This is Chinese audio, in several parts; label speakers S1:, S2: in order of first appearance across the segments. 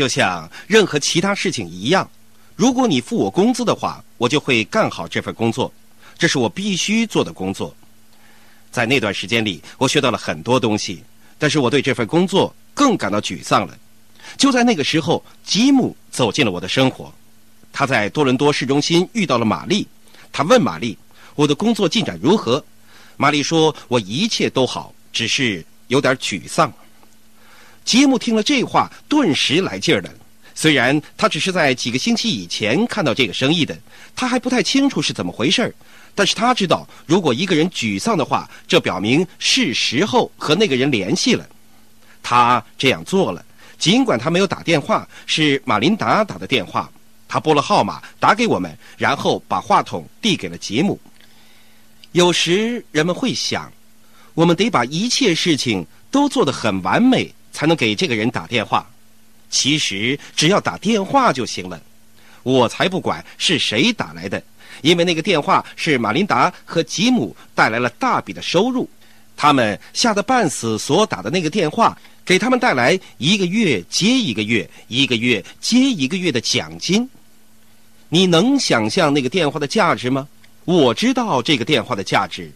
S1: 就像任何其他事情一样，如果你付我工资的话，我就会干好这份工作，这是我必须做的工作。在那段时间里，我学到了很多东西，但是我对这份工作更感到沮丧了。就在那个时候，吉姆走进了我的生活。他在多伦多市中心遇到了玛丽，他问玛丽：“我的工作进展如何？”玛丽说：“我一切都好，只是有点沮丧。”吉姆听了这话，顿时来劲儿了。虽然他只是在几个星期以前看到这个生意的，他还不太清楚是怎么回事儿。但是他知道，如果一个人沮丧的话，这表明是时候和那个人联系了。他这样做了，尽管他没有打电话，是马琳达打的电话。他拨了号码打给我们，然后把话筒递给了吉姆。有时人们会想，我们得把一切事情都做得很完美，才能给这个人打电话。其实只要打电话就行了。我才不管是谁打来的，因为那个电话是马琳达和吉姆带来了大笔的收入。他们吓得半死所打的那个电话，给他们带来一个月接一个月、一个月接一个月的奖金。你能想象那个电话的价值吗？我知道这个电话的价值，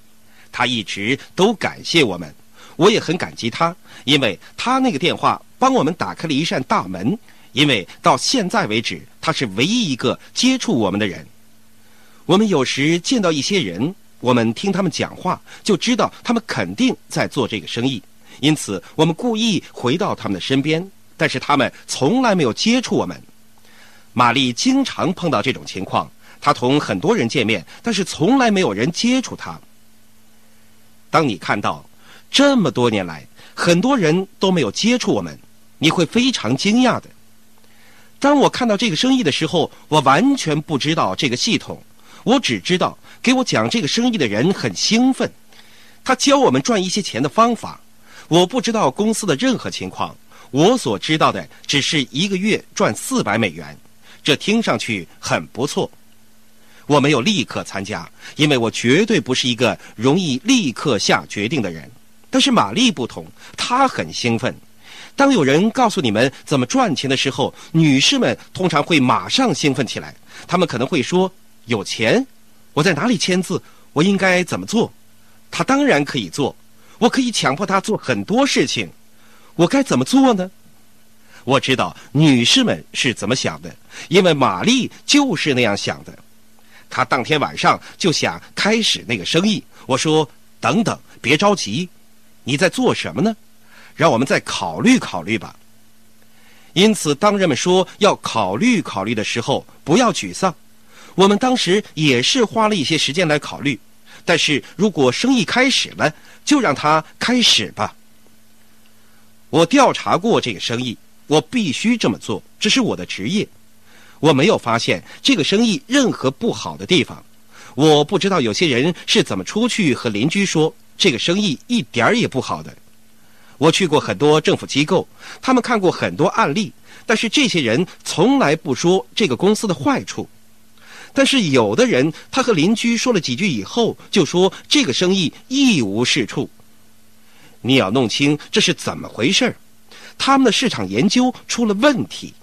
S1: 他一直都感谢我们，我也很感激他，因为他那个电话帮我们打开了一扇大门。因为到现在为止，他是唯一一个接触我们的人。我们有时见到一些人，我们听他们讲话，就知道他们肯定在做这个生意，因此我们故意回到他们的身边，但是他们从来没有接触我们。玛丽经常碰到这种情况，她同很多人见面，但是从来没有人接触她。当你看到这么多年来很多人都没有接触我们，你会非常惊讶的。当我看到这个生意的时候，我完全不知道这个系统，我只知道给我讲这个生意的人很兴奋，他教我们赚一些钱的方法。我不知道公司的任何情况，我所知道的只是一个月赚四百美元。这听上去很不错，我没有立刻参加，因为我绝对不是一个容易立刻下决定的人。但是玛丽不同，她很兴奋。当有人告诉你们怎么赚钱的时候，女士们通常会马上兴奋起来。她们可能会说：“有钱，我在哪里签字？我应该怎么做？”她当然可以做，我可以强迫她做很多事情。我该怎么做呢？我知道女士们是怎么想的，因为玛丽就是那样想的。她当天晚上就想开始那个生意。我说：“等等，别着急，你在做什么呢？让我们再考虑考虑吧。”因此，当人们说要考虑考虑的时候，不要沮丧。我们当时也是花了一些时间来考虑，但是如果生意开始了，就让它开始吧。我调查过这个生意。我必须这么做，这是我的职业。我没有发现这个生意任何不好的地方。我不知道有些人是怎么出去和邻居说这个生意一点儿也不好的。我去过很多政府机构，他们看过很多案例，但是这些人从来不说这个公司的坏处。但是有的人，他和邻居说了几句以后，就说这个生意一无是处。你要弄清这是怎么回事儿。他们的市场研究出了问题。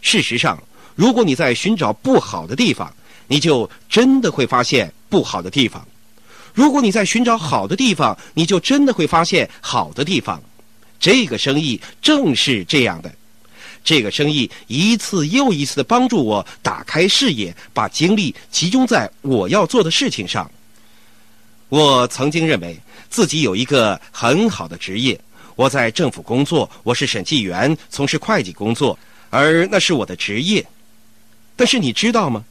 S1: 事实上，如果你在寻找不好的地方，你就真的会发现不好的地方；如果你在寻找好的地方，你就真的会发现好的地方。这个生意正是这样的。这个生意一次又一次的帮助我打开视野，把精力集中在我要做的事情上。我曾经认为自己有一个很好的职业。我在政府工作，我是审计员，从事会计工作，而那是我的职业。但是你知道吗？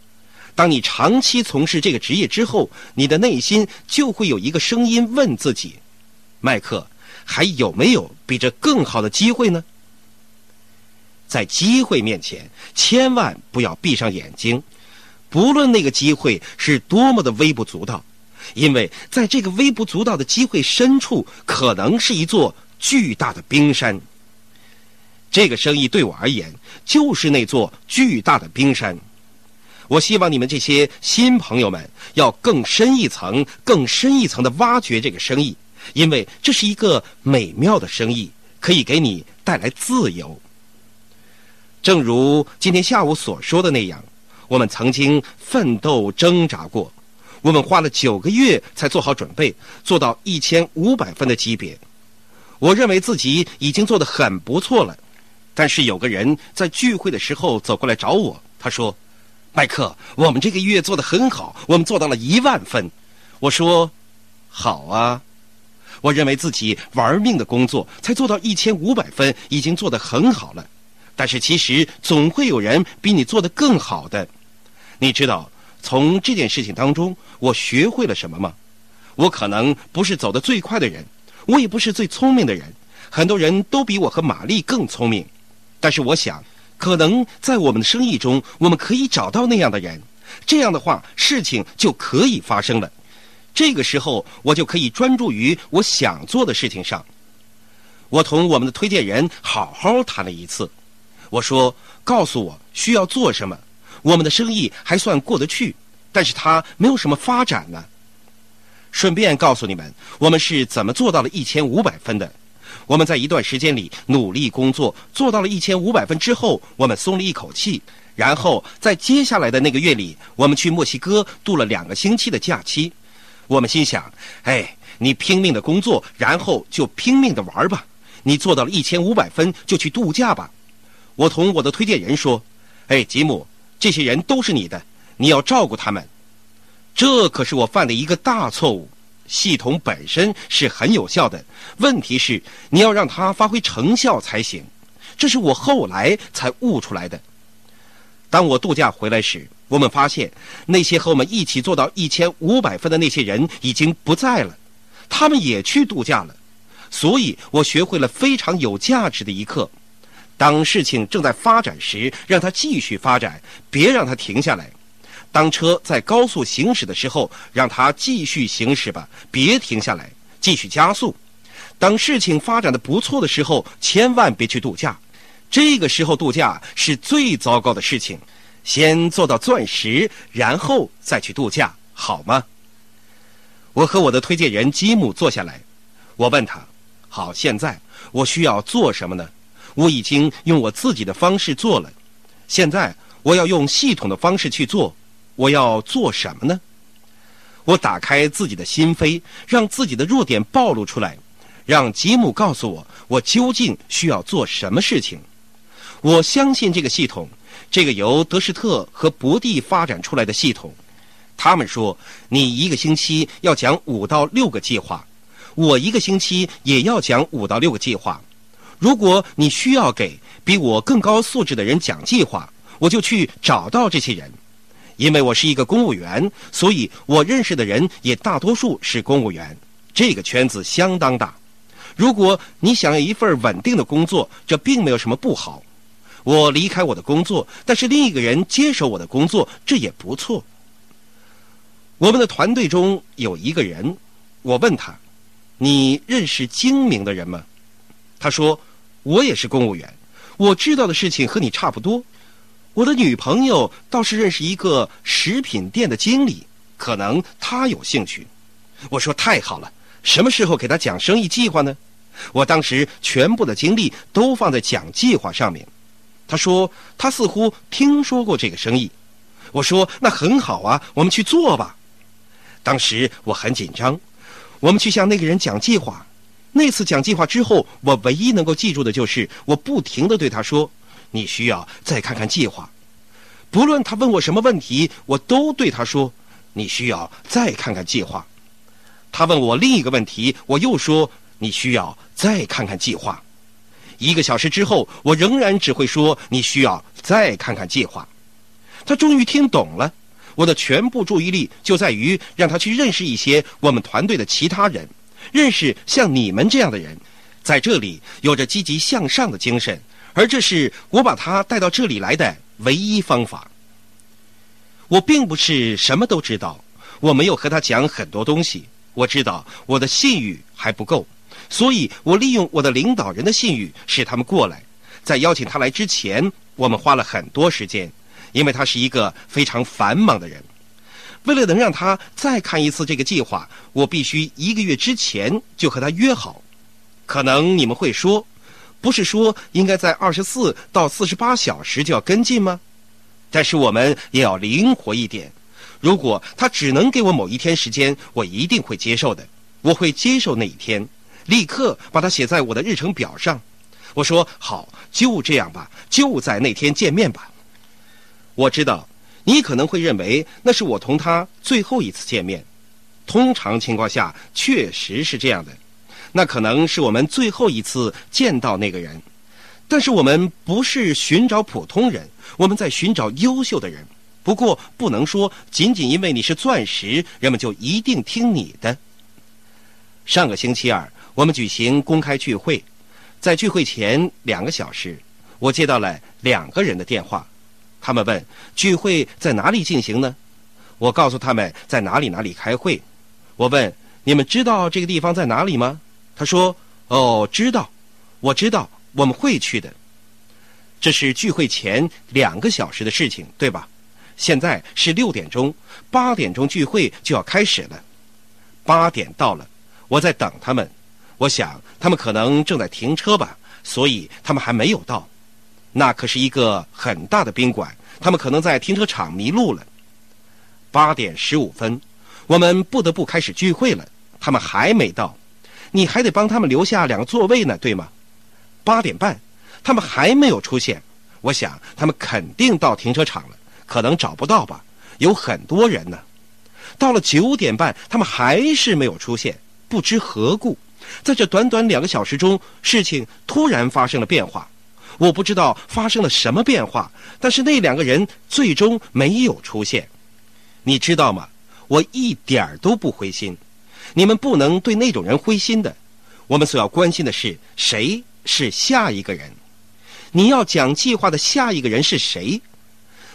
S1: 当你长期从事这个职业之后，你的内心就会有一个声音问自己：麦克，还有没有比这更好的机会呢？在机会面前，千万不要闭上眼睛，不论那个机会是多么的微不足道，因为在这个微不足道的机会深处，可能是一座。巨大的冰山，这个生意对我而言就是那座巨大的冰山。我希望你们这些新朋友们要更深一层、更深一层的挖掘这个生意，因为这是一个美妙的生意，可以给你带来自由。正如今天下午所说的那样，我们曾经奋斗挣扎过，我们花了九个月才做好准备，做到一千五百分的级别。我认为自己已经做得很不错了。但是有个人在聚会的时候走过来找我，他说：“麦克，我们这个月做得很好，我们做到了一万分。”我说：“好啊。”我认为自己玩命的工作才做到一千五百分，已经做得很好了。但是其实总会有人比你做得更好的。你知道从这件事情当中我学会了什么吗？我可能不是走得最快的人，我也不是最聪明的人，很多人都比我和玛丽更聪明。但是我想，可能在我们的生意中，我们可以找到那样的人。这样的话，事情就可以发生了。这个时候，我就可以专注于我想做的事情上。我同我们的推荐人好好谈了一次。我说：“告诉我需要做什么。我们的生意还算过得去，但是它没有什么发展呢。”顺便告诉你们，我们是怎么做到了一千五百分的。我们在一段时间里努力工作，做到了一千五百分之后，我们松了一口气。然后在接下来的那个月里，我们去墨西哥度了两个星期的假期。我们心想：哎，你拼命的工作，然后就拼命的玩吧。你做到了一千五百分，就去度假吧。我同我的推荐人说：“哎，吉姆，这些人都是你的，你要照顾他们。”这可是我犯的一个大错误。系统本身是很有效的，问题是你要让它发挥成效才行。这是我后来才悟出来的。当我度假回来时。我们发现，那些和我们一起做到一千五百分的那些人已经不在了，他们也去度假了。所以我学会了非常有价值的一课：当事情正在发展时，让它继续发展，别让它停下来；当车在高速行驶的时候，让它继续行驶吧，别停下来，继续加速；当事情发展的不错的时候，千万别去度假。这个时候度假是最糟糕的事情。先做到钻石，然后再去度假，好吗？我和我的推荐人吉姆坐下来，我问他：“好，现在我需要做什么呢？我已经用我自己的方式做了，现在我要用系统的方式去做，我要做什么呢？”我打开自己的心扉，让自己的弱点暴露出来，让吉姆告诉我我究竟需要做什么事情。我相信这个系统。这个由德士特和博蒂发展出来的系统，他们说你一个星期要讲五到六个计划，我一个星期也要讲五到六个计划。如果你需要给比我更高素质的人讲计划，我就去找到这些人。因为我是一个公务员，所以我认识的人也大多数是公务员。这个圈子相当大。如果你想要一份稳定的工作，这并没有什么不好。我离开我的工作，但是另一个人接手我的工作，这也不错。我们的团队中有一个人，我问他：“你认识精明的人吗？”他说：“我也是公务员，我知道的事情和你差不多。我的女朋友倒是认识一个食品店的经理，可能他有兴趣。”我说：“太好了，什么时候给他讲生意计划呢？”我当时全部的精力都放在讲计划上面。他说：“他似乎听说过这个生意。”我说：“那很好啊，我们去做吧。”当时我很紧张。我们去向那个人讲计划。那次讲计划之后，我唯一能够记住的就是我不停的对他说：“你需要再看看计划。”不论他问我什么问题，我都对他说：“你需要再看看计划。”他问我另一个问题，我又说：“你需要再看看计划。”一个小时之后，我仍然只会说你需要再看看计划。他终于听懂了。我的全部注意力就在于让他去认识一些我们团队的其他人，认识像你们这样的人，在这里有着积极向上的精神，而这是我把他带到这里来的唯一方法。我并不是什么都知道，我没有和他讲很多东西。我知道我的信誉还不够。所以我利用我的领导人的信誉使他们过来。在邀请他来之前，我们花了很多时间，因为他是一个非常繁忙的人。为了能让他再看一次这个计划，我必须一个月之前就和他约好。可能你们会说，不是说应该在二十四到四十八小时就要跟进吗？但是我们也要灵活一点。如果他只能给我某一天时间，我一定会接受的。我会接受那一天，立刻把它写在我的日程表上。我说好，就这样吧，就在那天见面吧。我知道你可能会认为那是我同他最后一次见面。通常情况下，确实是这样的。那可能是我们最后一次见到那个人。但是我们不是寻找普通人，我们在寻找优秀的人。不过不能说仅仅因为你是钻石，人们就一定听你的。上个星期二，我们举行公开聚会，在聚会前两个小时，我接到了两个人的电话，他们问聚会在哪里进行呢？我告诉他们在哪里哪里开会。我问你们知道这个地方在哪里吗？他说：“哦，知道，我知道，我们会去的。”这是聚会前两个小时的事情，对吧？现在是六点钟，八点钟聚会就要开始了。八点到了，我在等他们。我想他们可能正在停车吧，所以他们还没有到。那可是一个很大的宾馆，他们可能在停车场迷路了。八点十五分，我们不得不开始聚会了。他们还没到。你还得帮他们留下两个座位呢，对吗？八点半，他们还没有出现。我想他们肯定到停车场了，可能找不到吧，有很多人呢。到了九点半，他们还是没有出现，不知何故。在这短短两个小时中，事情突然发生了变化。我不知道发生了什么变化，但是那两个人最终没有出现。你知道吗？我一点儿都不灰心。你们不能对那种人灰心的。我们所要关心的是谁是下一个人。你要讲计划的下一个人是谁？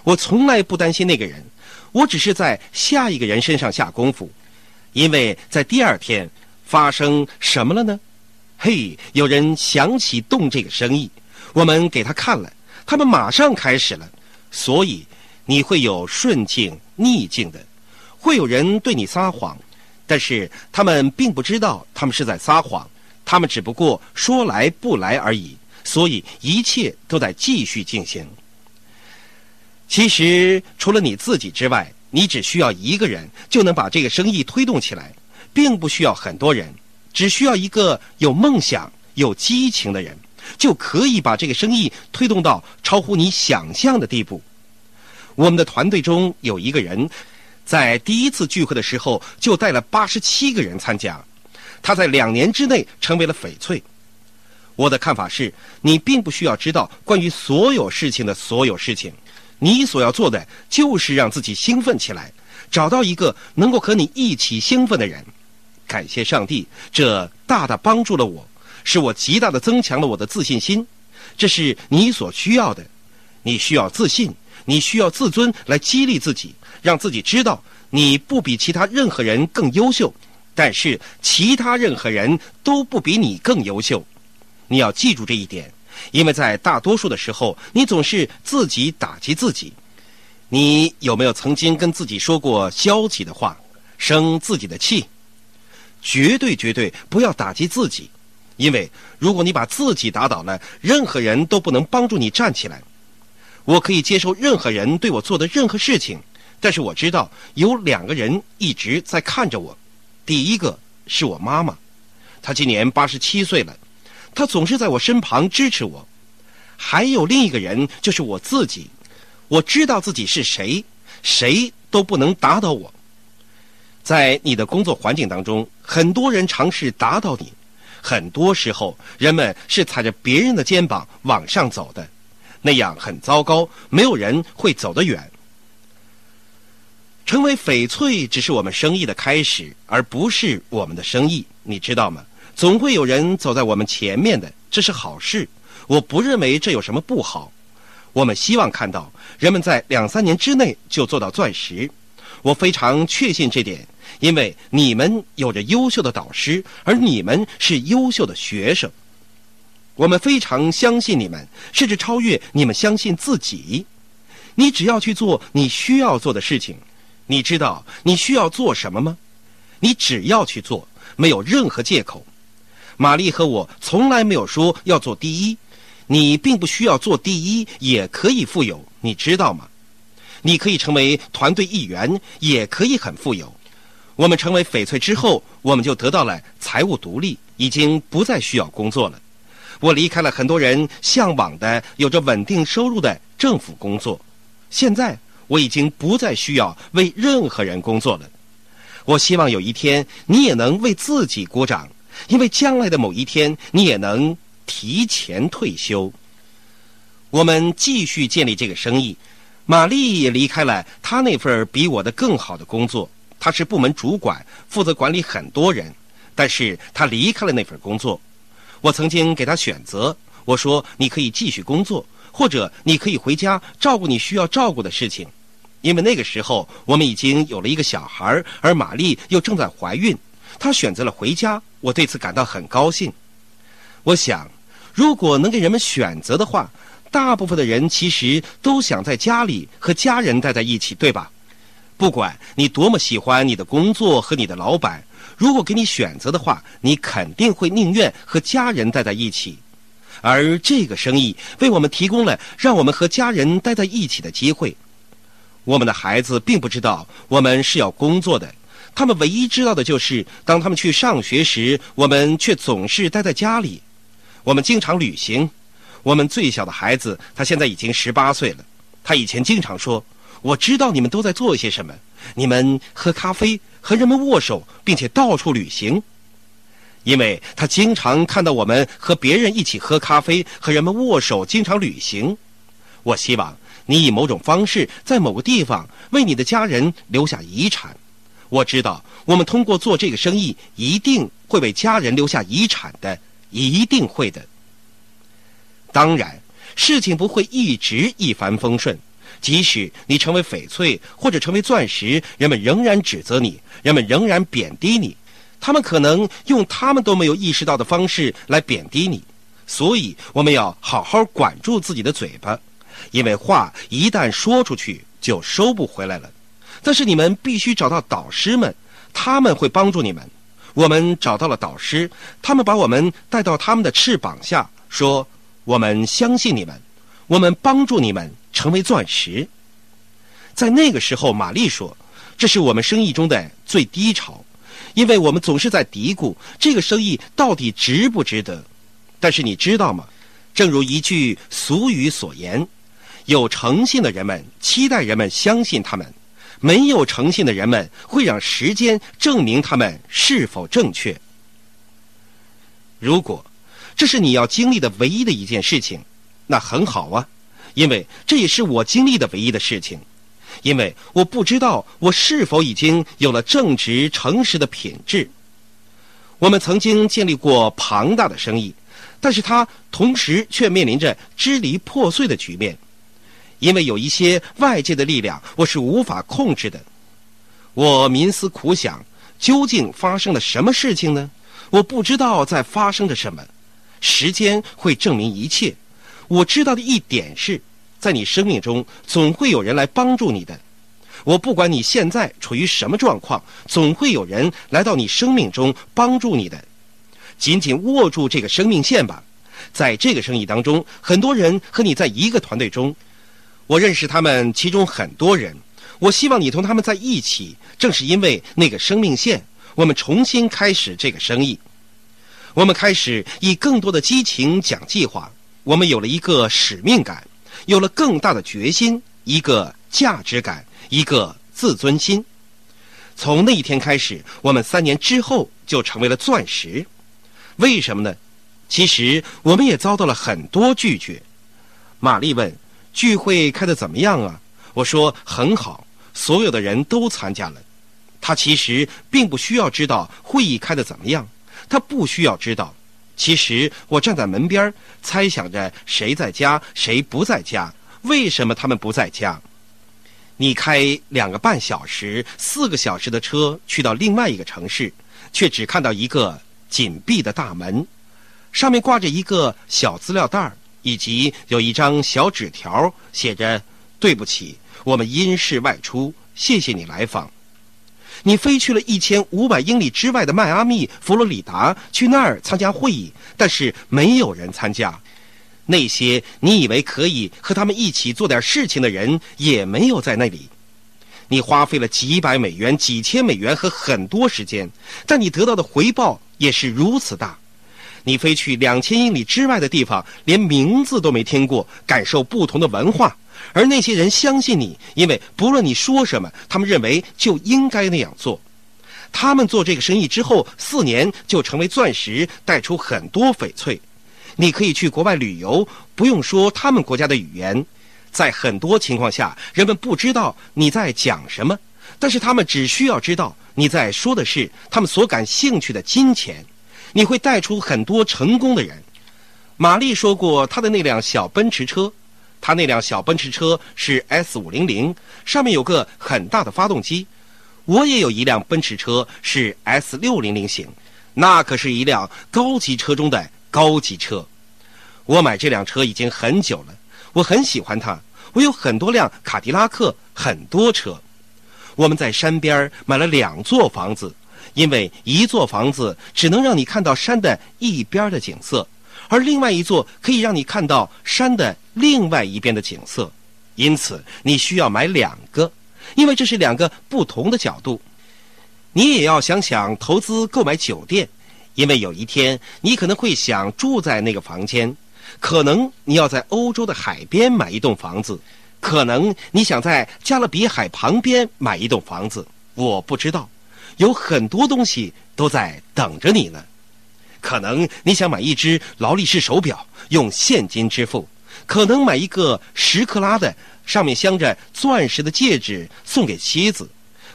S1: 我从来不担心那个人，我只是在下一个人身上下功夫。因为在第二天发生什么了呢？嘿，有人想起动这个生意，我们给他看了，他们马上开始了。所以你会有顺境逆境的，会有人对你撒谎。但是他们并不知道他们是在撒谎，他们只不过说来不来而已，所以一切都在继续进行。其实除了你自己之外，你只需要一个人就能把这个生意推动起来，并不需要很多人，只需要一个有梦想、有激情的人，就可以把这个生意推动到超乎你想象的地步。我们的团队中有一个人。在第一次聚会的时候，就带了八十七个人参加。他在两年之内成为了翡翠。我的看法是，你并不需要知道关于所有事情的所有事情，你所要做的就是让自己兴奋起来，找到一个能够和你一起兴奋的人。感谢上帝，这大大帮助了我，使我极大的增强了我的自信心。这是你所需要的。你需要自信，你需要自尊来激励自己。让自己知道你不比其他任何人更优秀，但是其他任何人都不比你更优秀。你要记住这一点，因为在大多数的时候，你总是自己打击自己。你有没有曾经跟自己说过消极的话，生自己的气？绝对绝对不要打击自己，因为如果你把自己打倒了，任何人都不能帮助你站起来。我可以接受任何人对我做的任何事情。但是我知道有两个人一直在看着我，第一个是我妈妈，她今年八十七岁了，她总是在我身旁支持我。还有另一个人就是我自己，我知道自己是谁，谁都不能打倒我。在你的工作环境当中，很多人尝试打倒你，很多时候人们是踩着别人的肩膀往上走的，那样很糟糕，没有人会走得远。成为翡翠只是我们生意的开始，而不是我们的生意，你知道吗？总会有人走在我们前面的，这是好事。我不认为这有什么不好。我们希望看到人们在两三年之内就做到钻石。我非常确信这点，因为你们有着优秀的导师，而你们是优秀的学生。我们非常相信你们，甚至超越你们相信自己。你只要去做你需要做的事情。你知道你需要做什么吗？你只要去做，没有任何借口。玛丽和我从来没有说要做第一。你并不需要做第一，也可以富有，你知道吗？你可以成为团队一员，也可以很富有。我们成为翡翠之后，我们就得到了财务独立，已经不再需要工作了。我离开了很多人向往的有着稳定收入的政府工作，现在我已经不再需要为任何人工作了。我希望有一天你也能为自己鼓掌，因为将来的某一天你也能。提前退休，我们继续建立这个生意。玛丽也离开了她那份比我的更好的工作，她是部门主管，负责管理很多人。但是她离开了那份工作。我曾经给她选择，我说你可以继续工作，或者你可以回家照顾你需要照顾的事情。因为那个时候我们已经有了一个小孩，而玛丽又正在怀孕。她选择了回家，我对此感到很高兴。我想。如果能给人们选择的话，大部分的人其实都想在家里和家人待在一起，对吧？不管你多么喜欢你的工作和你的老板，如果给你选择的话，你肯定会宁愿和家人待在一起。而这个生意为我们提供了让我们和家人待在一起的机会。我们的孩子并不知道我们是要工作的，他们唯一知道的就是当他们去上学时，我们却总是待在家里。我们经常旅行。我们最小的孩子，他现在已经十八岁了。他以前经常说：“我知道你们都在做些什么。你们喝咖啡，和人们握手，并且到处旅行。”因为他经常看到我们和别人一起喝咖啡，和人们握手，经常旅行。我希望你以某种方式在某个地方为你的家人留下遗产。我知道我们通过做这个生意，一定会为家人留下遗产的。一定会的。当然，事情不会一直一帆风顺。即使你成为翡翠或者成为钻石，人们仍然指责你，人们仍然贬低你。他们可能用他们都没有意识到的方式来贬低你。所以，我们要好好管住自己的嘴巴，因为话一旦说出去就收不回来了。但是，你们必须找到导师们，他们会帮助你们。我们找到了导师，他们把我们带到他们的翅膀下，说：“我们相信你们，我们帮助你们成为钻石。”在那个时候，玛丽说：“这是我们生意中的最低潮，因为我们总是在嘀咕这个生意到底值不值得。但是你知道吗？正如一句俗语所言，有诚信的人们期待人们相信他们。”没有诚信的人们会让时间证明他们是否正确。如果这是你要经历的唯一的一件事情，那很好啊，因为这也是我经历的唯一的事情。因为我不知道我是否已经有了正直诚实的品质。我们曾经建立过庞大的生意，但是它同时却面临着支离破碎的局面。因为有一些外界的力量，我是无法控制的。我冥思苦想，究竟发生了什么事情呢？我不知道在发生着什么。时间会证明一切。我知道的一点是，在你生命中总会有人来帮助你的。我不管你现在处于什么状况，总会有人来到你生命中帮助你的。紧紧握住这个生命线吧。在这个生意当中，很多人和你在一个团队中。我认识他们，其中很多人。我希望你同他们在一起，正是因为那个生命线。我们重新开始这个生意，我们开始以更多的激情讲计划。我们有了一个使命感，有了更大的决心，一个价值感，一个自尊心。从那一天开始，我们三年之后就成为了钻石。为什么呢？其实我们也遭到了很多拒绝。玛丽问。聚会开的怎么样啊？我说很好，所有的人都参加了。他其实并不需要知道会议开的怎么样，他不需要知道。其实我站在门边猜想着谁在家，谁不在家，为什么他们不在家。你开两个半小时、四个小时的车去到另外一个城市，却只看到一个紧闭的大门，上面挂着一个小资料袋儿。以及有一张小纸条，写着：“对不起，我们因事外出，谢谢你来访。”你飞去了一千五百英里之外的迈阿密、佛罗里达，去那儿参加会议，但是没有人参加。那些你以为可以和他们一起做点事情的人，也没有在那里。你花费了几百美元、几千美元和很多时间，但你得到的回报也是如此大。你飞去两千英里之外的地方，连名字都没听过，感受不同的文化。而那些人相信你，因为不论你说什么，他们认为就应该那样做。他们做这个生意之后，四年就成为钻石，带出很多翡翠。你可以去国外旅游，不用说他们国家的语言。在很多情况下，人们不知道你在讲什么，但是他们只需要知道你在说的是他们所感兴趣的金钱。你会带出很多成功的人。玛丽说过，她的那辆小奔驰车。她那辆小奔驰车是 S 五零零，上面有个很大的发动机。我也有一辆奔驰车是 S 六零零型，那可是一辆高级车中的高级车。我买这辆车已经很久了，我很喜欢它。我有很多辆卡迪拉克，很多车。我们在山边买了两座房子，因为一座房子只能让你看到山的一边的景色。而另外一座可以让你看到山的另外一边的景色，因此你需要买两个，因为这是两个不同的角度。你也要想想投资购买酒店，因为有一天你可能会想住在那个房间，可能你要在欧洲的海边买一栋房子，可能你想在加勒比海旁边买一栋房子。我不知道，有很多东西都在等着你呢。可能你想买一只劳力士手表，用现金支付；可能买一个十克拉的，上面镶着钻石的戒指送给妻子；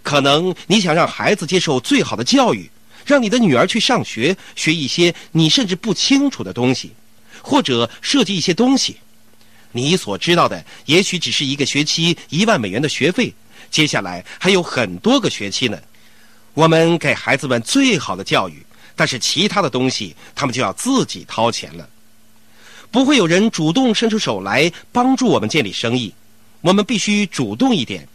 S1: 可能你想让孩子接受最好的教育，让你的女儿去上学，学一些你甚至不清楚的东西，或者设计一些东西。你所知道的，也许只是一个学期一万美元的学费，接下来还有很多个学期呢。我们给孩子们最好的教育。但是其他的东西，他们就要自己掏钱了。不会有人主动伸出手来帮助我们建立生意，我们必须主动一点。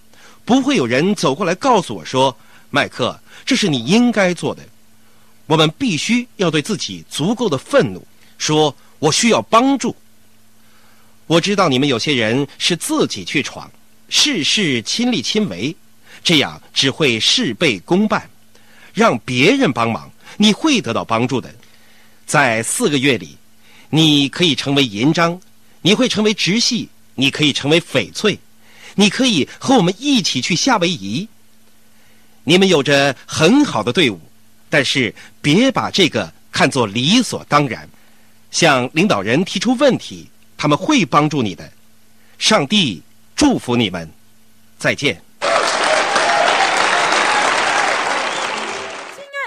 S1: 不会有人走过来告诉我说：“麦克，这是你应该做的。”我们必须要对自己足够的愤怒，说：“我需要帮助。”我知道你们有些人是自己去闯，事事亲力亲为，这样只会事倍功半，让别人帮忙。你会得到帮助的，在四个月里，你可以成为银章，你会成为直系，你可以成为翡翠，你可以和我们一起去夏威夷。你们有着很好的队伍，但是别把这个看作理所当然。向领导人提出问题，他们会帮助你的。上帝祝福你们，再见。